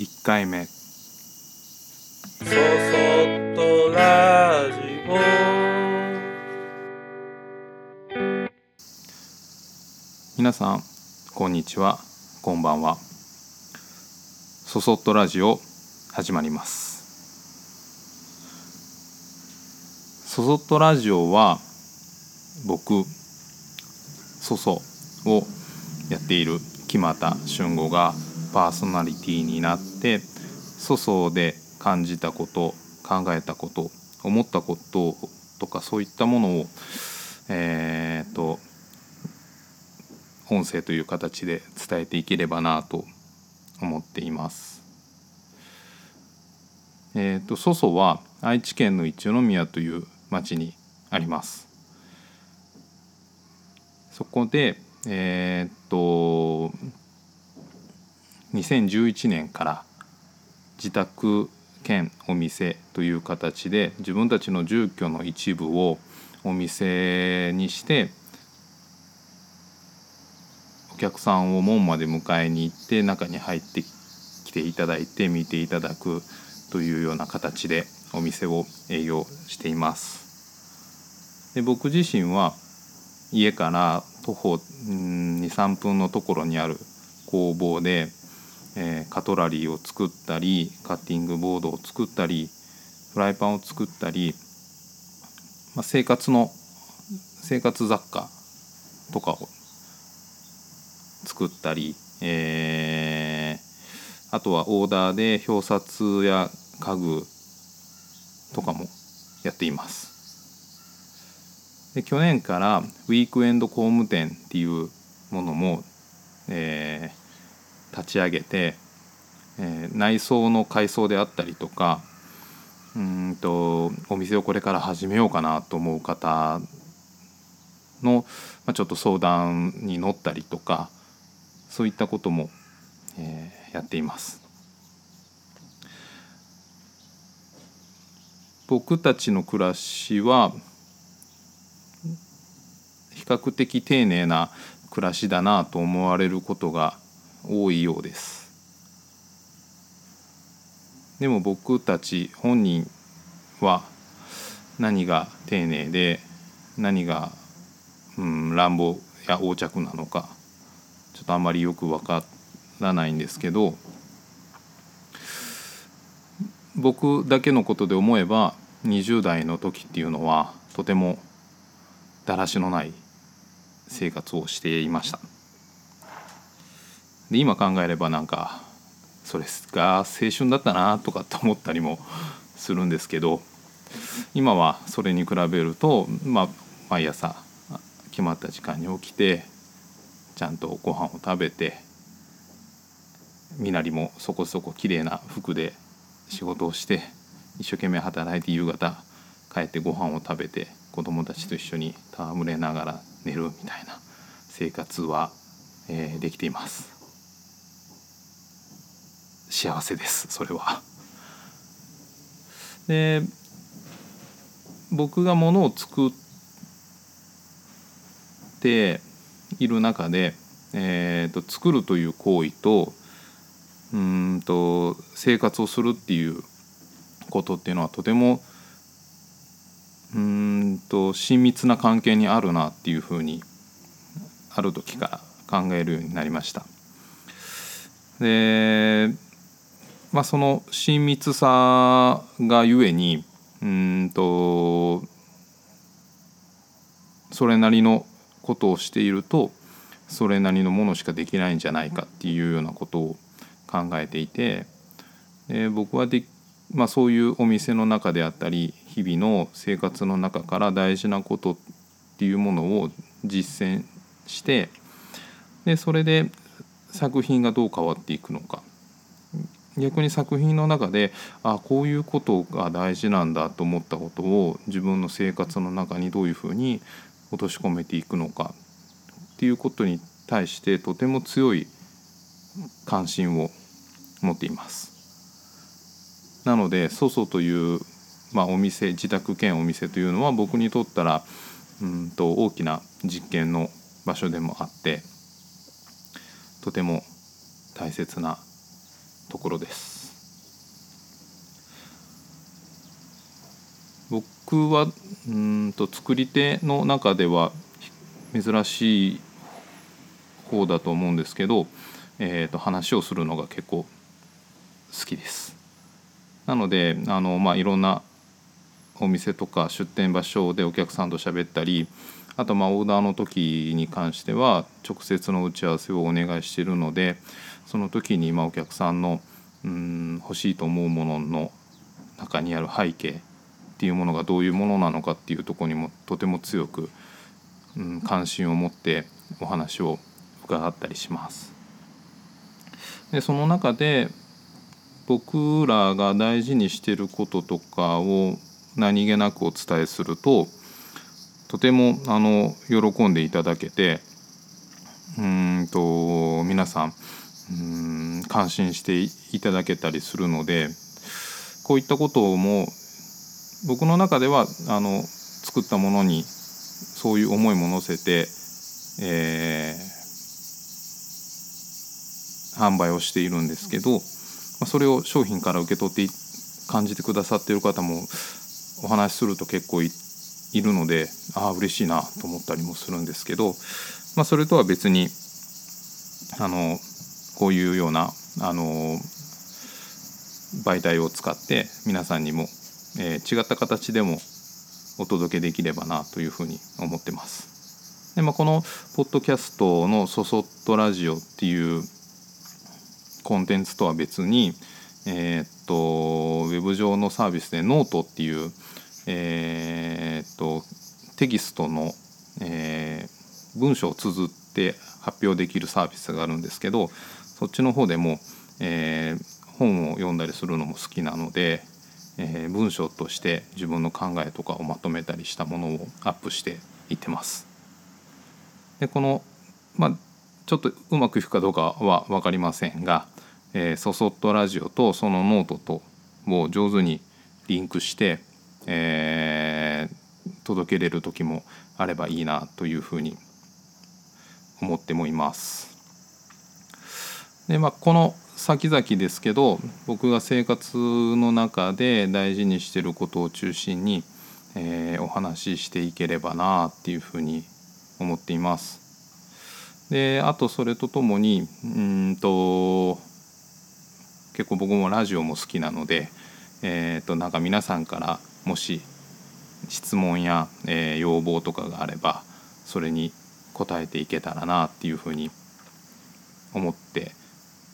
1回目。そそっとラジオ。皆さんこんにちは。こんばんは。そそっとラジオ始まります。そそっとラジオは僕そそをやっている木俣俊吾がパーソナリティになって粗相で感じたこと考えたこと思ったこととかそういったものをえー、と音声という形で伝えていければなと思っています。えー、と粗相は愛知県の一宮という町にあります。そこでえー、と2011年から自宅兼お店という形で自分たちの住居の一部をお店にしてお客さんを門まで迎えに行って中に入ってきていただいて見ていただくというような形でお店を営業しています。で僕自身は家から徒歩23分のところにある工房で、えーカトラリーを作ったりカッティングボードを作ったりフライパンを作ったり、まあ、生活の生活雑貨とかを作ったり、えーあとはオーダーで表札や家具とかもやっています。で去年からウィークエンド工務店っていうものも、えー立ち上げて、えー内装の改装であったりとかうんとお店をこれから始めようかなと思う方の、まあ、ちょっと相談に乗ったりとかそういったことも、えーやっています。僕たちの暮らしは比較的丁寧な暮らしだなと思われることが多いようです。でも僕たち本人は何が丁寧で何が、うん、乱暴や横着なのかちょっとあんまりよくわからないんですけど僕だけのことで思えば20代の時っていうのはとてもだらしのない生活をしていました。で今考えればなんかそれが青春だったなとかって思ったりもするんですけど今はそれに比べると、まあ、毎朝決まった時間に起きてちゃんとご飯を食べて身なりもそこそこ綺麗な服で仕事をして一生懸命働いて夕方帰ってご飯を食べて子供たちと一緒に戯れながら寝るみたいな生活は、えーできています。幸せですそれは。で僕がものを作っている中で、えー、と作るという行為とうんと生活をするっていうことっていうのはとてもうんと親密な関係にあるなっていうふうにある時から考えるようになりました。でまあその親密さがゆえにうんとそれなりのことをしているとそれなりのものしかできないんじゃないかっていうようなことを考えていてで僕はで、まあ、そういうお店の中であったり日々の生活の中から大事なことっていうものを実践してでそれで作品がどう変わっていくのか。逆に作品の中であこういうことが大事なんだと思ったことを自分の生活の中にどういうふうに落とし込めていくのかっていうことに対してとても強い関心を持っています。なのでソソという、まあ、お店自宅兼お店というのは僕にとったらうんと大きな実験の場所でもあってとても大切なところです。僕はうんと作り手の中では珍しい方だと思うんですけど、えー、と話をするのが結構好きです。なのであの、まあ、いろんなお店とか出店場所でお客さんと喋ったりあとまあオーダーの時に関しては直接の打ち合わせをお願いしているのでその時にまあお客さんのうん欲しいと思うものの中にある背景っていうものがどういうものなのかっていうとこにもとても強く、うん、関心を持ってお話を伺ったりします。でその中で僕らが大事にしてることとかを何気なくお伝えするととてもあの喜んでいただけてうんと皆さん感心していただけたりするのでこういったことも僕の中ではあの作ったものにそういう思いも乗せて、えー、販売をしているんですけど、それを商品から受け取って感じてくださっている方もお話しすると結構いるのでああ嬉しいなと思ったりもするんですけど、まあ、それとは別にあのこういうようなあの媒体を使って皆さんにも、えー、違った形でもお届けできればなというふうに思ってます。でまあ、このポッドキャストの「そそっとラジオ」っていうコンテンツとは別に、えー、っとウェブ上のサービスでノートっていう、えー、っとテキストの、えー、文章を綴って発表できるサービスがあるんですけどそっちの方でも、えー、本を読んだりするのも好きなので、えー、文章として自分の考えとかをまとめたりしたものをアップしていってます。でこの、まあ、ちょっとうまくいくかどうかは分かりませんが「えー、そそっとラジオ」とそのノートとを上手にリンクして、えー、届けれる時もあればいいなというふうに思ってもいます。でまあ、この先々ですけど僕が生活の中で大事にしてることを中心に、えー、お話ししていければなっていうふうに思っています。であとそれとともにうんと結構僕もラジオも好きなので、えー、となんか皆さんからもし質問や、えー、要望とかがあればそれに答えていけたらなっていうふうに思って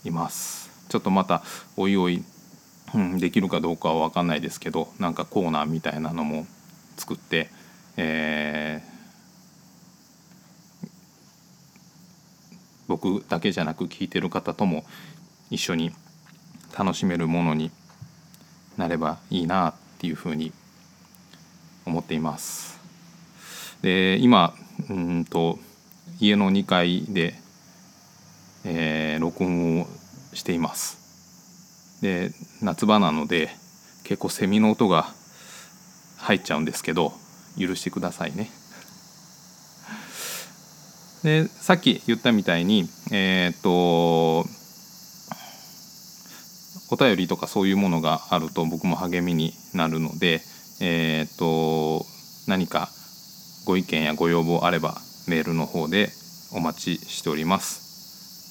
います。ちょっとまたおいおい、うん、できるかどうかは分かんないですけどなんかコーナーみたいなのも作って、えー、僕だけじゃなく聞いてる方とも一緒に楽しめるものになればいいなっていうふうに思っています。で今うんと家の2階で、えー、音をしています。で夏場なので結構セミの音が入っちゃうんですけど許してくださいね。でさっき言ったみたいにえっ、とお便りとかそういうものがあると僕も励みになるので、えーと、何かご意見やご要望あればメールの方でお待ちしております。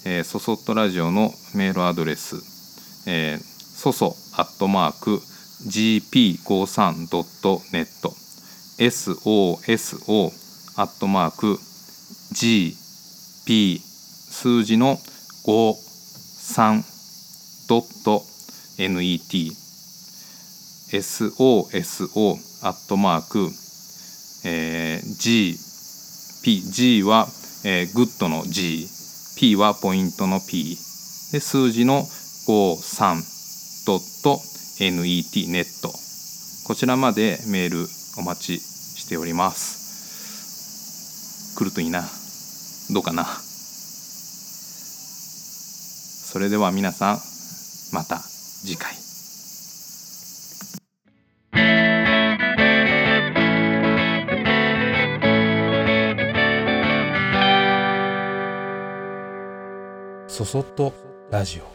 えー、そそっとラジオのメールアドレス、えー、そそアットマーク gp53.net soso アットマーク gp 数字の53 .net soso アットマーク、えー、g p g は、えー、グッドの g p はポイントの p で数字の 53.net ネット。こちらまでメールお待ちしております。来るといいな。どうかな。それでは皆さんまた次回。そそっとラジオ。